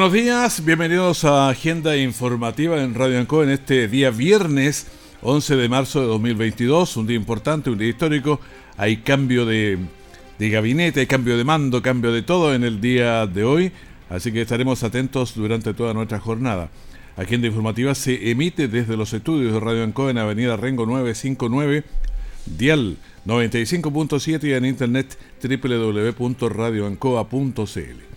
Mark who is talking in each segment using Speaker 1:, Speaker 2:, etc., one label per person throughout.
Speaker 1: Buenos días, bienvenidos a Agenda Informativa en Radio Anco en este día viernes 11 de marzo de 2022, un día importante, un día histórico. Hay cambio de, gabinete, hay cambio de mando, cambio de todo en el día de hoy, así que estaremos atentos durante toda nuestra jornada. Agenda Informativa se emite desde los estudios de Radio Anco en Avenida Rengo 959, Dial 95.7 y en internet www.radioancoa.cl.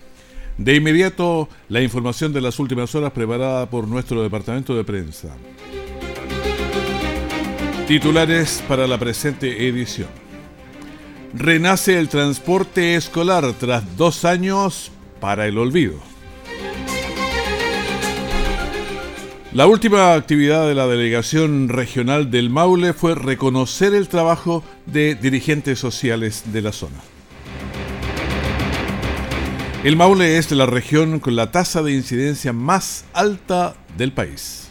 Speaker 1: De inmediato, la información de las últimas horas preparada por nuestro departamento de prensa. Titulares para la presente edición. Renace el transporte escolar tras dos años para el olvido. La última actividad de la delegación regional del Maule fue reconocer el trabajo de dirigentes sociales de la zona. El Maule es la región con la tasa de incidencia más alta del país.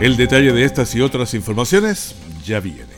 Speaker 1: El detalle de estas y otras informaciones ya viene.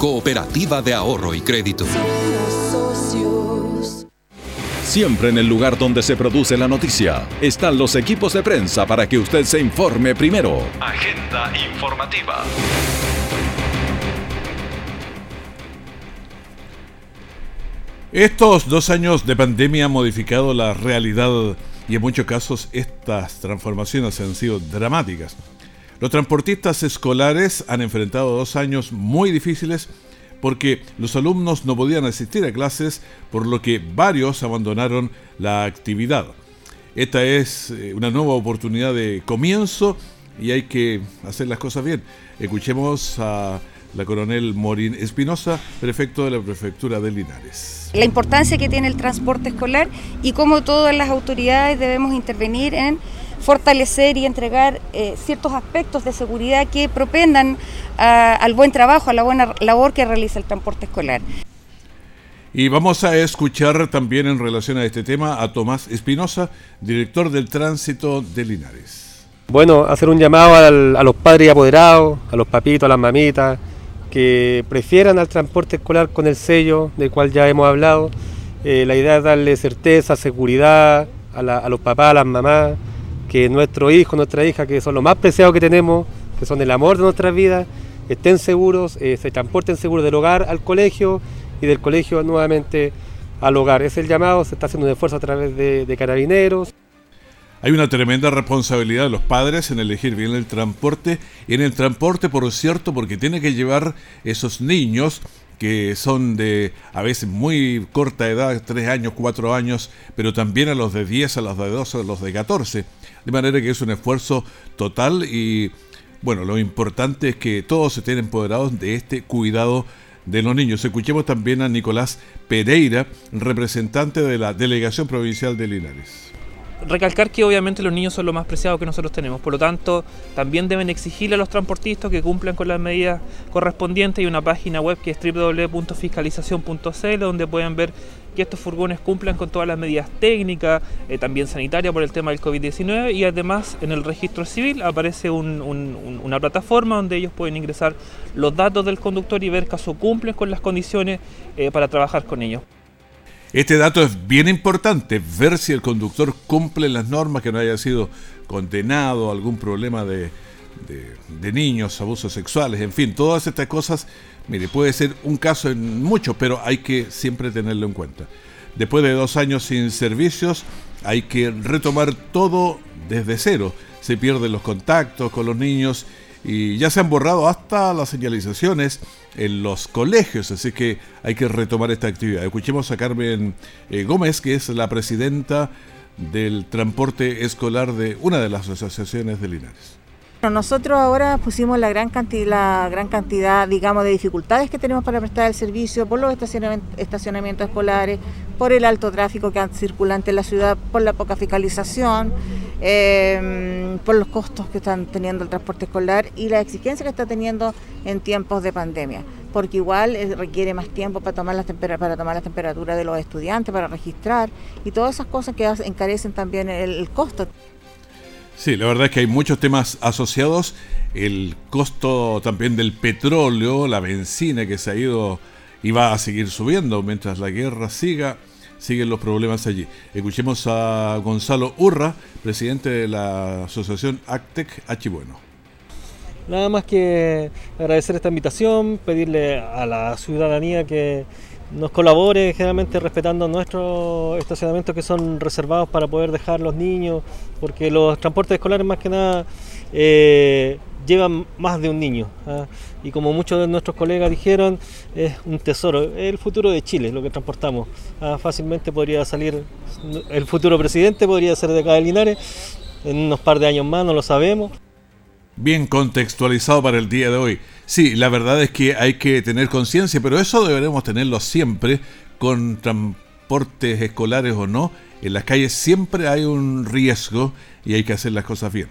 Speaker 2: cooperativa de ahorro y crédito.
Speaker 3: Siempre en el lugar donde se produce la noticia están los equipos de prensa para que usted se informe primero.
Speaker 2: Agenda informativa.
Speaker 1: Estos dos años de pandemia han modificado la realidad y en muchos casos estas transformaciones han sido dramáticas. Los transportistas escolares han enfrentado dos años muy difíciles porque los alumnos no podían asistir a clases, por lo que varios abandonaron la actividad. Esta es eh, una nueva oportunidad de comienzo y hay que hacer las cosas bien. Escuchemos a la coronel Morín Espinosa, prefecto de la prefectura de Linares.
Speaker 4: La importancia que tiene el transporte escolar y cómo todas las autoridades debemos intervenir en fortalecer y entregar eh, ciertos aspectos de seguridad que propendan a, al buen trabajo, a la buena labor que realiza el transporte escolar.
Speaker 1: Y vamos a escuchar también en relación a este tema a Tomás Espinosa, director del tránsito de Linares.
Speaker 5: Bueno, hacer un llamado al, a los padres y apoderados, a los papitos, a las mamitas, que prefieran al transporte escolar con el sello del cual ya hemos hablado. Eh, la idea es darle certeza, seguridad a, la, a los papás, a las mamás, que nuestros hijos, nuestra hija, que son lo más preciado que tenemos, que son el amor de nuestras vidas, estén seguros, eh, se transporten seguros del hogar al colegio y del colegio nuevamente al hogar. Es el llamado, se está haciendo un esfuerzo a través de, de carabineros.
Speaker 1: Hay una tremenda responsabilidad de los padres en elegir bien el transporte. Y en el transporte, por cierto, porque tiene que llevar esos niños que son de a veces muy corta edad, 3 años, 4 años, pero también a los de 10, a los de 12, a los de 14. De manera que es un esfuerzo total y bueno, lo importante es que todos estén empoderados de este cuidado de los niños. Escuchemos también a Nicolás Pereira, representante de la Delegación Provincial de Linares.
Speaker 6: Recalcar que obviamente los niños son lo más preciado que nosotros tenemos, por lo tanto también deben exigirle a los transportistas que cumplan con las medidas correspondientes. Y una página web que es www.fiscalizacion.cl donde pueden ver que estos furgones cumplan con todas las medidas técnicas, eh, también sanitarias por el tema del COVID-19 y además en el registro civil aparece un, un, una plataforma donde ellos pueden ingresar los datos del conductor y ver caso cumplen con las condiciones eh, para trabajar con ellos.
Speaker 1: Este dato es bien importante, ver si el conductor cumple las normas, que no haya sido condenado, algún problema de, de, niños, abusos sexuales, en fin, todas estas cosas, mire, puede ser un caso en muchos, pero hay que siempre tenerlo en cuenta. después de dos años sin servicios, hay que retomar todo desde cero. Se pierden los contactos con los niños y ya se han borrado hasta las señalizaciones en los colegios, así que hay que retomar esta actividad. Escuchemos a Carmen eh, Gómez, que es la presidenta del transporte escolar de una de las asociaciones de Linares.
Speaker 7: Nosotros ahora pusimos la gran cantidad, la gran cantidad, digamos, de dificultades que tenemos para prestar el servicio por los estacionamientos, escolares, por el alto tráfico que circulante en la ciudad, por la poca fiscalización, em, por los costos que están teniendo el transporte escolar y la exigencia que está teniendo en tiempos de pandemia, porque igual eh, requiere más tiempo para tomar, las para tomar la temperatura de los estudiantes, para registrar y todas esas cosas que encarecen también el costo.
Speaker 1: Sí, la verdad es que hay muchos temas asociados. El costo también del petróleo, la benzina que se ha ido y va a seguir subiendo mientras la guerra siga. Siguen los problemas allí. Escuchemos a Gonzalo Urra, presidente de la asociación Actec Achibueno.
Speaker 8: Nada más que agradecer esta invitación, pedirle a la ciudadanía que nos colabore generalmente respetando nuestros estacionamientos que son reservados para poder dejar los niños, porque los transportes escolares más que nada eh, llevan más de un niño. ¿ah? Y como muchos de nuestros colegas dijeron, es un tesoro, es el futuro de Chile lo que transportamos. ¿ah? Fácilmente podría salir, el futuro presidente podría ser de acá en unos par de años más, no lo sabemos
Speaker 1: bien contextualizado para el día de hoy. Sí, la verdad es que hay que tener conciencia, pero eso deberemos tenerlo siempre con transportes escolares o no. En las calles siempre hay un riesgo y hay que hacer las cosas bien.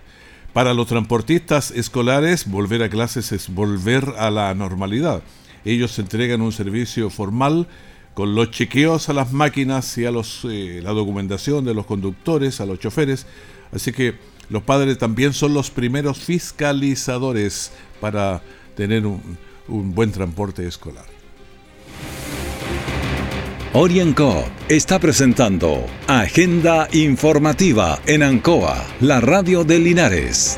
Speaker 1: Para los transportistas escolares, volver a clases es volver a la normalidad. Ellos entregan un servicio formal con los chequeos a las máquinas y a los, eh, la documentación de los conductores, a los choferes. Así que los padres también son los primeros fiscalizadores para tener un, buen transporte escolar.
Speaker 3: Orienco está presentando Agenda Informativa en Ancoa, la radio de Linares.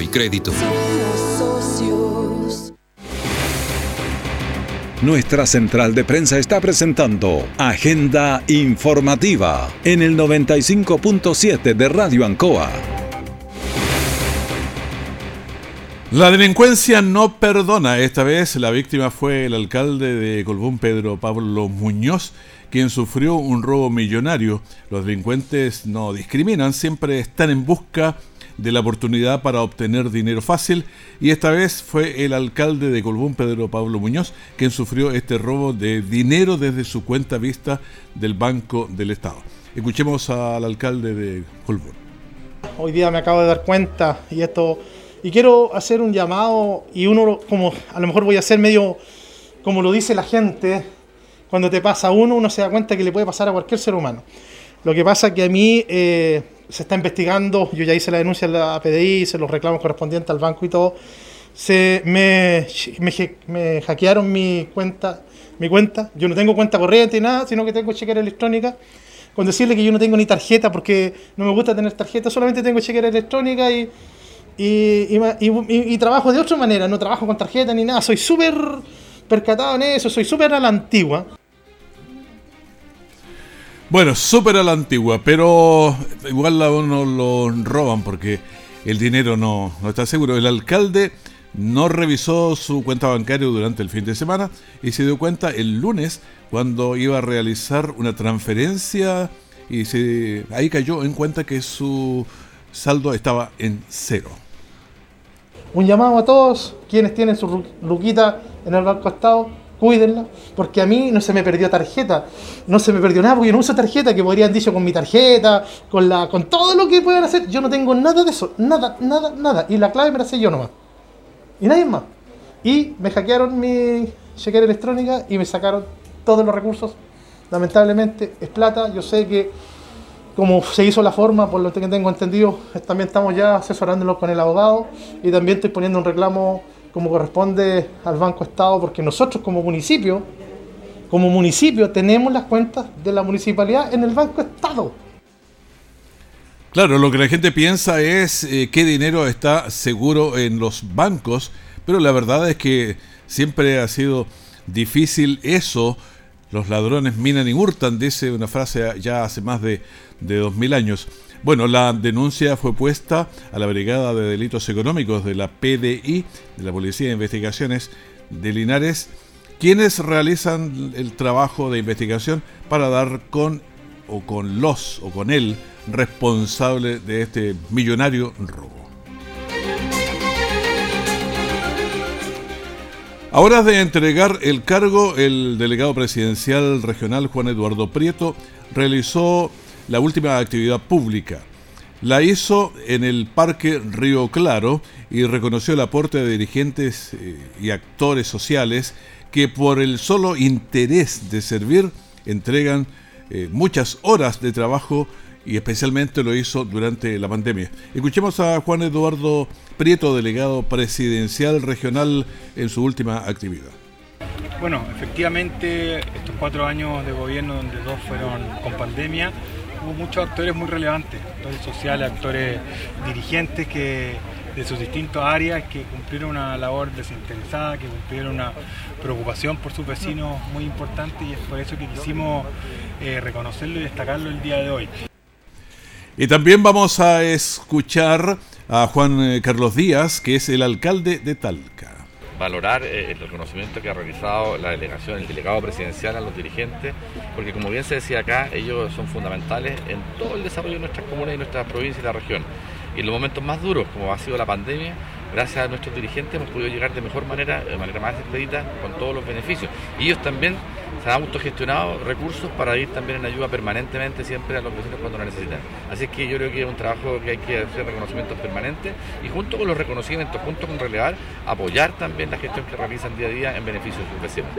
Speaker 2: y Crédito.
Speaker 3: Nuestra central de prensa está presentando Agenda Informativa en el 95.7 de Radio Ancoa.
Speaker 1: La delincuencia no perdona. Esta vez la víctima fue el alcalde de Colbún, Pedro Pablo Muñoz, quien sufrió un robo millonario. Los delincuentes no discriminan, siempre están en busca de la oportunidad para obtener dinero fácil y esta vez fue el alcalde de Colbún, Pedro Pablo Muñoz, quien sufrió este robo de dinero desde su cuenta vista del Banco del Estado. Escuchemos al alcalde de Colbún.
Speaker 9: Hoy día me acabo de dar cuenta y esto y quiero hacer un llamado y uno como a lo mejor voy a hacer medio como lo dice la gente, cuando te pasa uno uno se da cuenta que le puede pasar a cualquier ser humano. Lo que pasa que a mí eh, se está investigando, yo ya hice la denuncia a la PDI, hice los reclamos correspondientes al banco y todo. Se me, me, hackearon mi cuenta, mi cuenta. Yo no tengo cuenta corriente ni nada, sino que tengo chequera electrónica. Con decirle que yo no tengo ni tarjeta porque no me gusta tener tarjeta, solamente tengo chequera electrónica y, y, y, trabajo de otra manera, no trabajo con tarjeta ni nada. Soy súper percatado en eso, soy súper a la antigua.
Speaker 1: Bueno, súper a la antigua, pero igual a uno lo roban porque el dinero no, no está seguro. El alcalde no revisó su cuenta bancaria durante el fin de semana y se dio cuenta el lunes cuando iba a realizar una transferencia y se, ahí cayó en cuenta que su saldo estaba en cero.
Speaker 9: Un llamado a todos quienes tienen su ruquita en el Banco Estado cuídenla, porque a mí no se me perdió tarjeta, no se me perdió nada, porque yo no uso tarjeta, que podrían dicho con mi tarjeta, con la con todo lo que puedan hacer, yo no tengo nada de eso, nada, nada, nada, y la clave me la sé yo nomás, y nadie más. Y me hackearon mi chequera electrónica y me sacaron todos los recursos lamentablemente es plata. Yo sé que como se hizo la forma, por lo que tengo entendido, también estamos ya asesorándolo con el abogado y también estoy poniendo un reclamo como corresponde al Banco Estado, porque nosotros como municipio, como municipio tenemos las cuentas de la municipalidad en el Banco Estado.
Speaker 1: Claro, lo que la gente piensa es eh, qué dinero está seguro en los bancos, pero la verdad es que siempre ha sido difícil eso. Los ladrones minan y hurtan, dice una frase ya hace más de, de 2000 años. Bueno, la denuncia fue puesta a la Brigada de Delitos Económicos de la PDI, de la Policía de Investigaciones de Linares, quienes realizan el trabajo de investigación para dar con o con los o con el responsable de este millonario robo. Ahora de entregar el cargo, el delegado presidencial regional Juan Eduardo Prieto realizó la última actividad pública. La hizo en el Parque Río Claro y reconoció el aporte de dirigentes eh, y actores sociales que por el solo interés de servir entregan eh, muchas horas de trabajo y especialmente lo hizo durante la pandemia. Escuchemos a Juan Eduardo Prieto, delegado presidencial regional en su última actividad.
Speaker 10: Bueno, efectivamente estos cuatro años de gobierno donde dos fueron con pandemia, hubo muchos actores muy relevantes, actores sociales, actores dirigentes que de sus distintas áreas que cumplieron una labor desinteresada, que cumplieron una preocupación por sus vecinos muy importante y es por eso que quisimos eh, reconocerlo y destacarlo el día de hoy.
Speaker 1: Y también vamos a escuchar a Juan eh, Carlos Díaz, que es el alcalde de Talca.
Speaker 11: Valorar eh, el reconocimiento que ha realizado la delegación, el delegado presidencial a los dirigentes, porque como bien se decía acá, ellos son fundamentales en todo el desarrollo de nuestras comunas y nuestras provincias y la región. Y en los momentos más duros, como ha sido la pandemia, gracias a nuestros dirigentes hemos podido llegar de mejor manera, de manera más expedita, con todos los beneficios. Y ellos también se han autogestionado recursos para ir también en ayuda permanentemente siempre a los vecinos cuando lo necesitan. Así que yo creo que es un trabajo que hay que hacer reconocimientos permanentes y junto con los reconocimientos, junto con relevar, apoyar también la gestión que realizan día a día en beneficio de sus vecinos.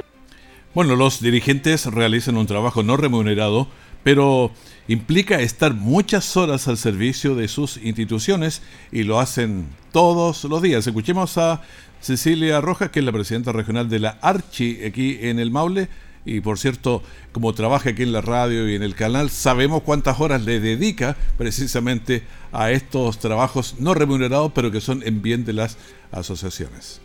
Speaker 1: Bueno, los dirigentes realizan un trabajo no remunerado, pero implica estar muchas horas al servicio de sus instituciones y lo hacen todos los días. Escuchemos a Cecilia Rojas, que es la presidenta regional de la Archi aquí en el Maule. Y por cierto, como trabaja aquí en la radio y en el canal, sabemos cuántas horas le dedica precisamente a estos trabajos no remunerados, pero que son en bien de las asociaciones.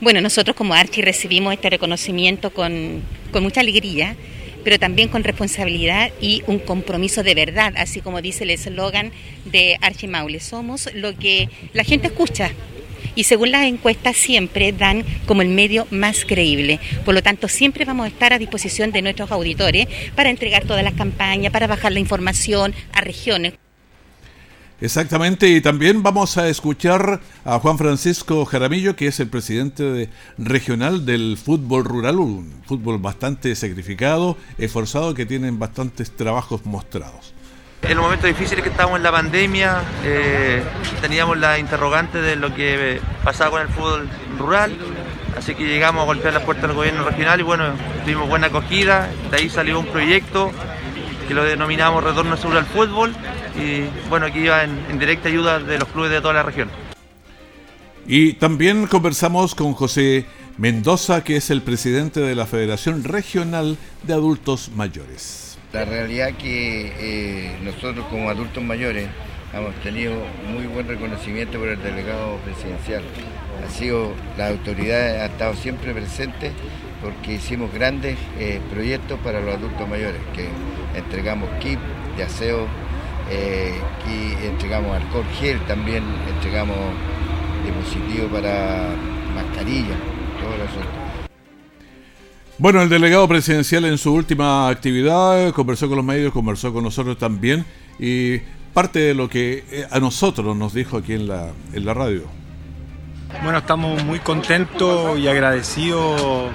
Speaker 12: Bueno, nosotros como Archi recibimos este reconocimiento con, con mucha alegría pero también con responsabilidad y un compromiso de verdad, así como dice el eslogan de Archimaule. Somos lo que la gente escucha, y según las encuestas siempre dan como el medio más creíble. Por lo tanto, siempre vamos a estar a disposición de nuestros auditores para entregar todas las campañas, para bajar la información a regiones.
Speaker 1: Exactamente, y también vamos a escuchar a Juan Francisco Jaramillo, que es el presidente regional del fútbol rural, un fútbol bastante sacrificado, esforzado, que tienen bastantes trabajos mostrados.
Speaker 13: En los momentos difíciles que estábamos en la pandemia, eh, teníamos la interrogante de lo que pasaba con el fútbol rural, así que llegamos a golpear las puertas del gobierno regional y bueno, tuvimos buena acogida, de ahí salió un proyecto que lo denominamos Retorno Seguro al Fútbol y bueno, aquí iba en, directa ayuda de los clubes de toda la región.
Speaker 1: Y también conversamos con José Mendoza, que es el presidente de la Federación Regional de Adultos Mayores.
Speaker 14: La realidad que eh, nosotros como adultos mayores hemos tenido muy buen reconocimiento por el delegado presidencial. Ha sido, la autoridad ha estado siempre presente porque hicimos grandes eh, proyectos para los adultos mayores, que entregamos kit de aseo, eh, entregamos alcohol gel, también entregamos dispositivos para mascarilla, todo asunto.
Speaker 1: Bueno, el delegado presidencial en su última actividad conversó con los medios, conversó con nosotros también y parte de lo que eh, a nosotros nos dijo aquí en la, en la radio.
Speaker 10: Bueno, estamos muy contentos y agradecidos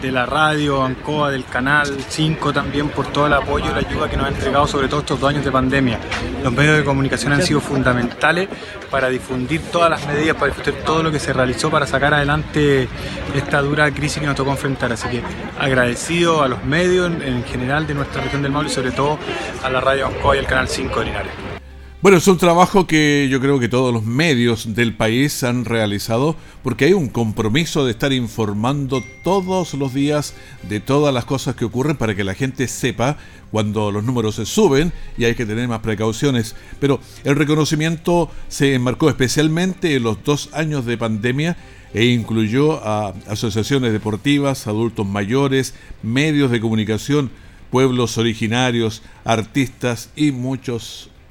Speaker 10: de la radio, ANCOA, del canal 5 también por todo el apoyo y la ayuda que nos ha entregado sobre todo estos dos años de pandemia. Los medios de comunicación han sido fundamentales para difundir todas las medidas, para difundir todo lo que se realizó para sacar adelante esta dura crisis que nos tocó enfrentar. Así que agradecido a los medios en, general de nuestra región del Maule y sobre todo a la radio ANCOA y el canal 5 de Linares.
Speaker 1: Bueno, es un trabajo que yo creo que todos los medios del país han realizado porque hay un compromiso de estar informando todos los días de todas las cosas que ocurren para que la gente sepa cuando los números se suben y hay que tener más precauciones. Pero el reconocimiento se enmarcó especialmente en los dos años de pandemia e incluyó a asociaciones deportivas, adultos mayores, medios de comunicación, pueblos originarios, artistas y muchos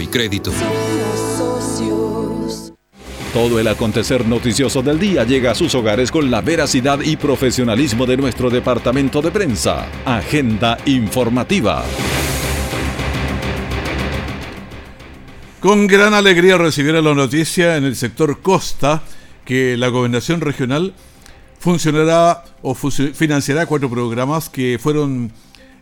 Speaker 2: y Crédito.
Speaker 3: Todo el acontecer noticioso del día llega a sus hogares con la veracidad y profesionalismo de nuestro departamento de prensa. Agenda informativa.
Speaker 1: Con gran alegría recibieron la noticia en el sector Costa que la gobernación regional funcionará o financiará cuatro programas que fueron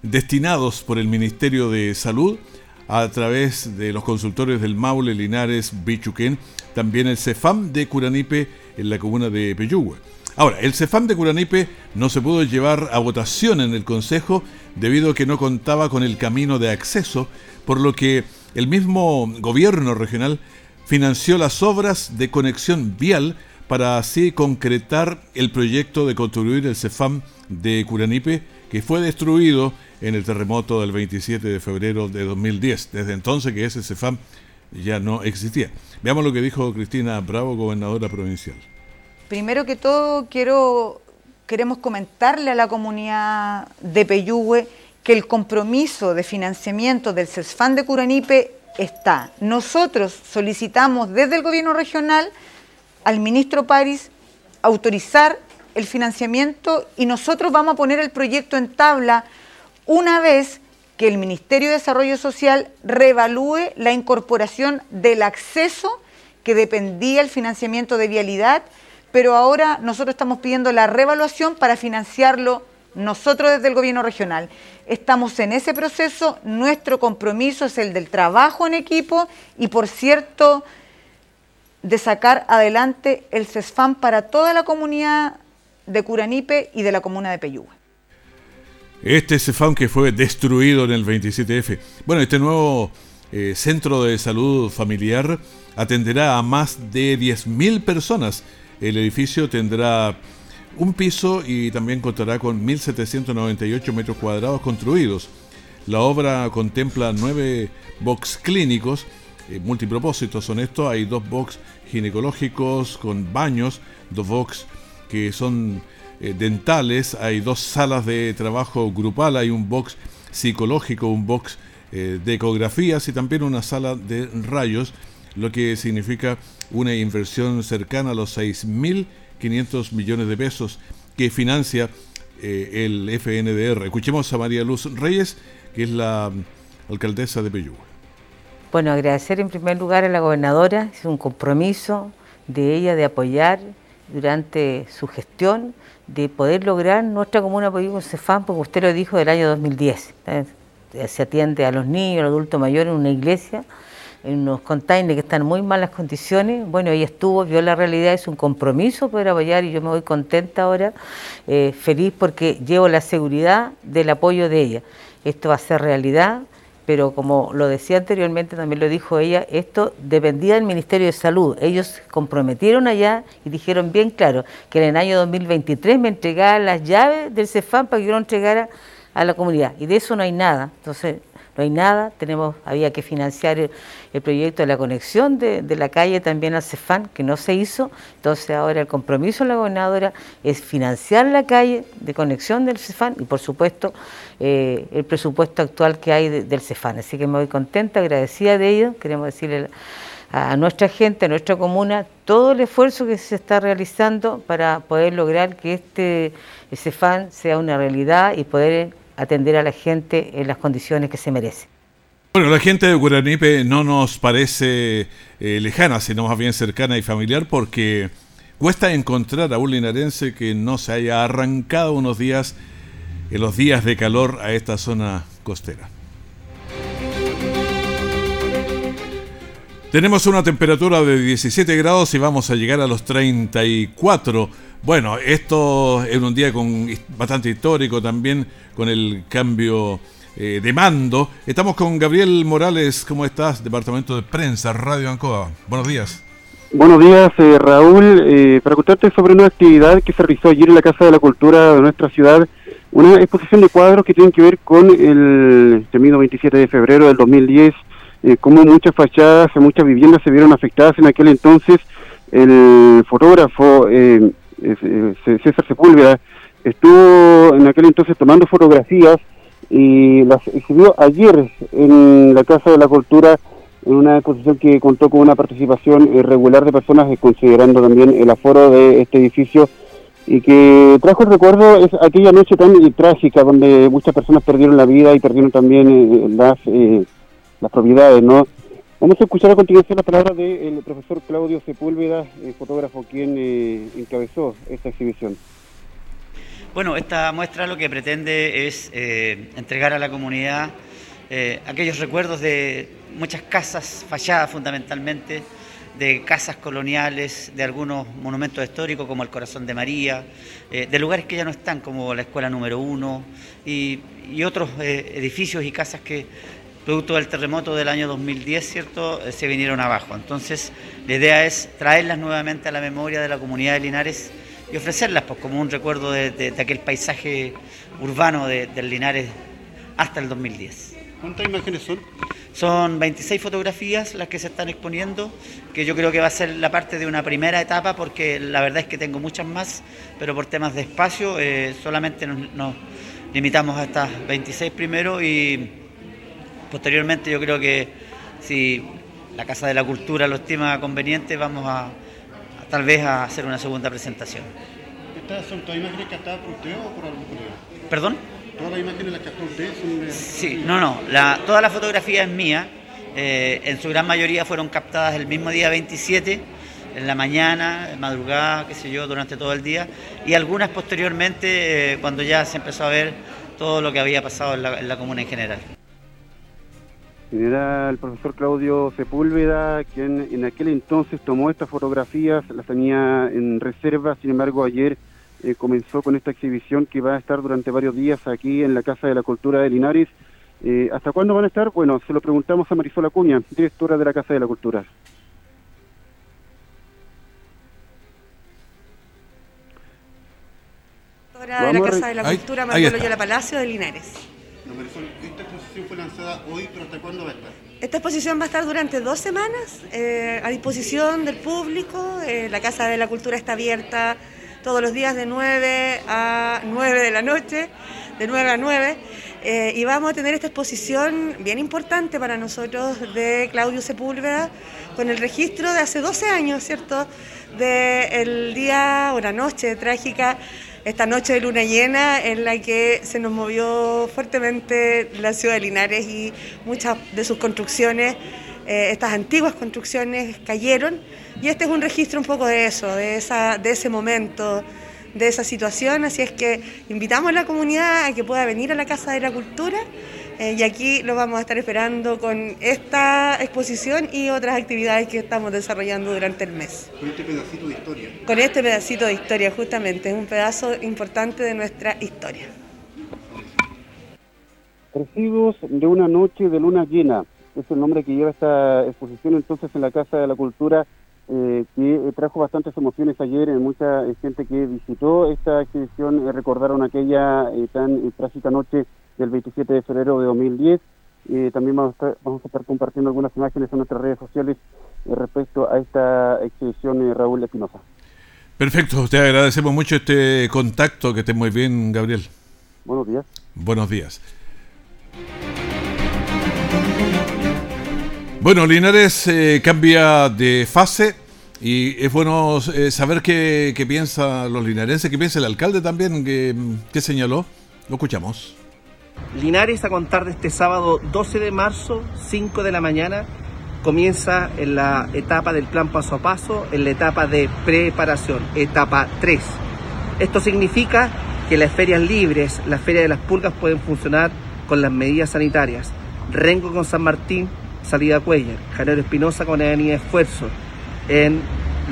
Speaker 1: destinados por el Ministerio de Salud a través de los consultores del Maule, Linares, Bichuquén, también el CEFAM de Curanipe en la comuna de Peyúgue. Ahora, el CEFAM de Curanipe no se pudo llevar a votación en el Consejo debido a que no contaba con el camino de acceso, por lo que el mismo gobierno regional financió las obras de conexión vial para así concretar el proyecto de construir el CEFAM de Curanipe, que fue destruido en el terremoto del 27 de febrero de 2010. Desde entonces que ese CEFAM ya no existía. Veamos lo que dijo Cristina Bravo, gobernadora provincial.
Speaker 15: Primero que todo, quiero, queremos comentarle a la comunidad de Peyúgue que el compromiso de financiamiento del CESFAM de Curanipe está. Nosotros solicitamos desde el gobierno regional al ministro París autorizar el financiamiento y nosotros vamos a poner el proyecto en tabla una vez que el Ministerio de Desarrollo Social revalúe la incorporación del acceso que dependía el financiamiento de vialidad, pero ahora nosotros estamos pidiendo la revaluación para financiarlo nosotros desde el gobierno regional. Estamos en ese proceso, nuestro compromiso es el del trabajo en equipo y por cierto de sacar adelante el CESFAM para toda la comunidad de Curanipe y de la comuna de Peyúgue.
Speaker 1: Este CEFAM que fue destruido en el 27F. Bueno, este nuevo eh, centro de salud familiar atenderá a más de 10.000 personas. El edificio tendrá un piso y también contará con 1.798 metros cuadrados construidos. La obra contempla nueve box clínicos eh, multipropósitos. Son estos, hay dos box ginecológicos con baños, dos box que son eh, dentales, hay dos salas de trabajo grupal, hay un box psicológico, un box eh, de ecografías y también una sala de rayos, lo que significa una inversión cercana a los 6.500 millones de pesos que financia eh, el FNDR. Escuchemos a María Luz Reyes, que es la alcaldesa de Peyúgue.
Speaker 16: Bueno, agradecer en primer lugar a la gobernadora, es un compromiso de ella de apoyar durante su gestión de poder lograr nuestra comuna Polígono Cefam, porque usted lo dijo del año 2010. Se atiende a los niños, al adulto mayor en una iglesia, en unos containers que están en muy malas condiciones. Bueno, ella estuvo, vio la realidad, es un compromiso poder apoyar y yo me voy contenta ahora, eh, feliz porque llevo la seguridad del apoyo de ella. Esto va a ser realidad pero como lo decía anteriormente, también lo dijo ella, esto dependía del Ministerio de Salud. Ellos comprometieron allá y dijeron bien claro que en el año 2023 me entregaran las llaves del CEFAM para que yo lo entregara a la comunidad. Y de eso no hay nada. Entonces, no hay nada, tenemos, había que financiar el, proyecto de la conexión de, la calle también al CEFAN, que no se hizo, entonces ahora el compromiso de la gobernadora es financiar la calle de conexión del CEFAN y por supuesto eh, el presupuesto actual que hay del CEFAN. Así que me voy contenta, agradecida de ello, queremos decirle a nuestra gente, a nuestra comuna, todo el esfuerzo que se está realizando para poder lograr que este CEFAN sea una realidad y poder atender a la gente en las condiciones que se merece.
Speaker 1: Bueno, la gente de Guaranipe no nos parece eh, lejana, sino más bien cercana y familiar porque cuesta encontrar a un linarense que no se haya arrancado unos días en los días de calor a esta zona costera. Tenemos una temperatura de 17 grados y vamos a llegar a los 34 bueno, esto es un día con bastante histórico también, con el cambio eh, de mando. Estamos con Gabriel Morales, ¿cómo estás? Departamento de Prensa, Radio Ancoa. Buenos días.
Speaker 17: Buenos días, eh, Raúl. Eh, para contarte sobre una actividad que se realizó ayer en la Casa de la Cultura de nuestra ciudad, una exposición de cuadros que tienen que ver con el temido 27 de febrero del 2010, eh, cómo muchas fachadas muchas viviendas se vieron afectadas en aquel entonces. El fotógrafo César Sepúlveda, estuvo en aquel entonces tomando fotografías y las exhibió ayer en la Casa de la Cultura en una exposición que contó con una participación irregular de personas, considerando también el aforo de este edificio y que trajo el recuerdo es aquella noche tan trágica donde muchas personas perdieron la vida y perdieron también eh, las, eh, las propiedades, ¿no? Vamos a escuchar a continuación la palabra del profesor Claudio Sepúlveda, el fotógrafo quien eh, encabezó esta exhibición.
Speaker 18: Bueno, esta muestra lo que pretende es eh, entregar a la comunidad eh, aquellos recuerdos de muchas casas falladas fundamentalmente, de casas coloniales, de algunos monumentos históricos como el Corazón de María, de lugares que ya no están como la Escuela Número Uno y, y otros edificios y casas que producto del terremoto del año 2010, ¿cierto?, eh, se vinieron abajo. Entonces, la idea es traerlas nuevamente a la memoria de la comunidad de Linares y ofrecerlas pues, como un recuerdo de, aquel paisaje urbano de, del Linares hasta el 2010.
Speaker 17: ¿Cuántas imágenes son?
Speaker 18: Son 26 fotografías las que se están exponiendo, que yo creo que va a ser la parte de una primera etapa, porque la verdad es que tengo muchas más, pero por temas de espacio eh, solamente nos, nos limitamos a estas 26 primero y Posteriormente yo creo que si la Casa de la Cultura lo estima conveniente, vamos a, tal vez a hacer una segunda presentación.
Speaker 17: ¿Estas son todas imágenes captadas por usted o por algún colega?
Speaker 18: ¿Perdón?
Speaker 17: ¿Todas las imágenes las captó usted? Son
Speaker 18: Sí, no, no, la, toda la fotografía es mía, eh, en su gran mayoría fueron captadas el mismo día 27, en la mañana, en madrugada, qué sé yo, durante todo el día, y algunas posteriormente eh, cuando ya se empezó a ver todo lo que había pasado en la, en la comuna en general
Speaker 17: era el profesor Claudio Sepúlveda, quien en aquel entonces tomó estas fotografías, las tenía en reserva, sin embargo ayer eh, comenzó con esta exhibición que va a estar durante varios días aquí en la Casa de la Cultura de Linares. Eh, ¿Hasta cuándo van a estar? Bueno, se lo preguntamos a Marisol Acuña, directora de la Casa de la Cultura.
Speaker 19: de la Casa de la Cultura, Manuel la Palacio de Linares
Speaker 17: esta exposición fue lanzada hoy, pero ¿hasta cuándo va a estar?
Speaker 19: Esta exposición va a estar durante dos semanas eh, a disposición del público. Eh, la Casa de la Cultura está abierta todos los días de 9 a 9 de la noche, de 9 a 9. Eh, y vamos a tener esta exposición bien importante para nosotros de Claudio Sepúlveda, con el registro de hace 12 años, ¿cierto? Del día o la noche trágica esta noche de luna llena en la que se nos movió fuertemente la ciudad de Linares y muchas de sus construcciones, eh, estas antiguas construcciones cayeron. Y este es un registro un poco de eso, de, esa, de ese momento, de esa situación, así es que invitamos a la comunidad a que pueda venir a la Casa de la Cultura eh, y aquí lo vamos a estar esperando con esta exposición y otras actividades que estamos desarrollando durante el mes.
Speaker 17: Con este pedacito de historia.
Speaker 19: Con este pedacito de historia, justamente, es un pedazo importante de nuestra historia.
Speaker 17: Residuos de una noche de luna llena, es el nombre que lleva esta exposición entonces en la Casa de la Cultura, eh, que trajo bastantes emociones ayer, mucha gente que visitó esta exhibición recordaron aquella eh, tan trágica noche del 27 de febrero de 2010. Eh, también vamos a, estar, vamos a estar compartiendo algunas imágenes en nuestras redes sociales eh, respecto a esta exhibición de Raúl Espinosa.
Speaker 1: Perfecto, te agradecemos mucho este contacto, que esté muy bien, Gabriel.
Speaker 17: Buenos días.
Speaker 1: Buenos días. Bueno, Linares eh, cambia de fase y es bueno eh, saber qué, qué piensan los linarenses, qué piensa el alcalde también, qué, señaló. Lo escuchamos.
Speaker 20: Linares a contar de este sábado 12 de marzo, 5 de la mañana, comienza en la etapa del plan paso a paso, en la etapa de preparación, etapa 3. Esto significa que las ferias libres, la feria de las pulgas pueden funcionar con las medidas sanitarias. Rengo con San Martín, salida Cuellar, Janero Espinosa con Avenida Esfuerzo, en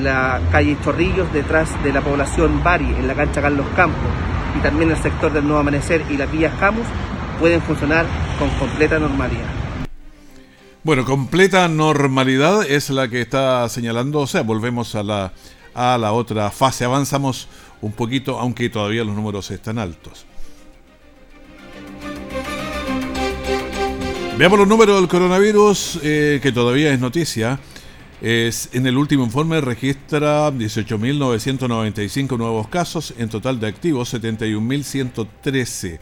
Speaker 20: la calle Chorrillos, detrás de la población Bari, en la cancha Carlos Campos, y también el sector del Nuevo Amanecer y las vías Camus, pueden funcionar con completa normalidad.
Speaker 1: Bueno, completa normalidad es la que está señalando, o sea, volvemos a la, a la otra fase, avanzamos un poquito, aunque todavía los números están altos. Veamos los números del coronavirus, eh, que todavía es noticia. Es, en el último informe registra 18.995 nuevos casos, en total de activos 71.113.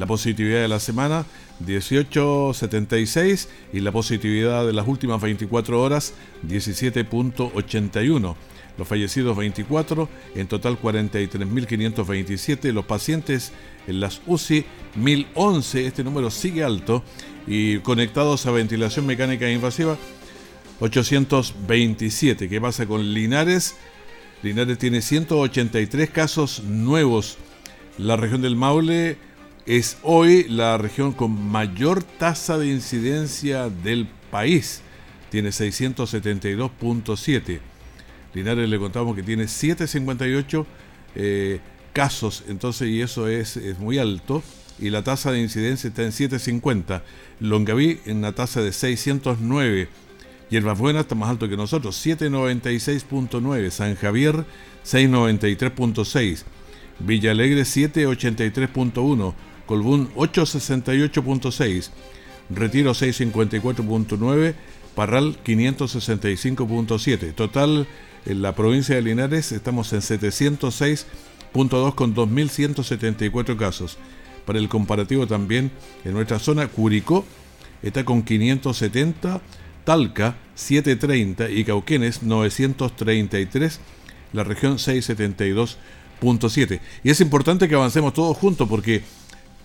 Speaker 1: La positividad de la semana 18.76 y la positividad de las últimas 24 horas 17.81. Los fallecidos 24, en total 43.527. Los pacientes en las UCI 1011, este número sigue alto y conectados a ventilación mecánica invasiva 827. ¿Qué pasa con Linares? Linares tiene 183 casos nuevos. La región del Maule es hoy la región con mayor tasa de incidencia del país. Tiene 672.7. Linares le contamos que tiene 758 eh, casos, entonces, y eso es, es muy alto y la tasa de incidencia está en 750. Longaví en la tasa de 609. Hierbas Buenas está más alto que nosotros, 796.9. San Javier, 693.6. Villa Alegre, 783.1. Colbún, 868.6. Retiro, 654.9. Parral, 565.7. Total, en la provincia de Linares estamos en 706.2 con 2.174 casos. Para el comparativo también, en nuestra zona, Curicó está con 570, Talca 730 y Cauquenes 933, la región 672.7. Y es importante que avancemos todos juntos porque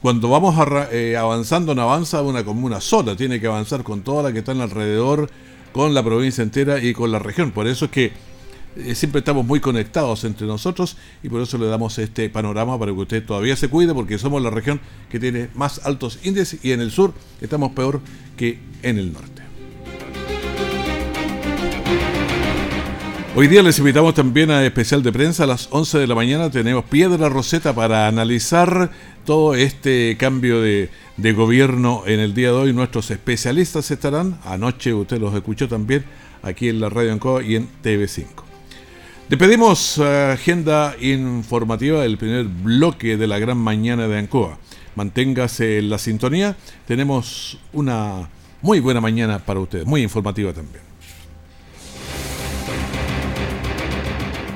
Speaker 1: cuando vamos eh, avanzando no avanza una comuna sola, tiene que avanzar con todas las que están alrededor, con la provincia entera y con la región. Por eso es que eh, siempre estamos muy conectados entre nosotros y por eso le damos este panorama para que usted todavía se cuide porque somos la región que tiene más altos índices y en el sur estamos peor que en el norte. Hoy día les invitamos también a especial de prensa a las 11 de la mañana. Tenemos Piedra Roseta para analizar todo este cambio de, gobierno en el día de hoy. Nuestros especialistas estarán. Anoche usted los escuchó también aquí en la Radio Ancoa y en TV5. Le pedimos agenda informativa del primer bloque de la gran mañana de Ancoa. Manténgase en la sintonía. Tenemos una muy buena mañana para ustedes, muy informativa también.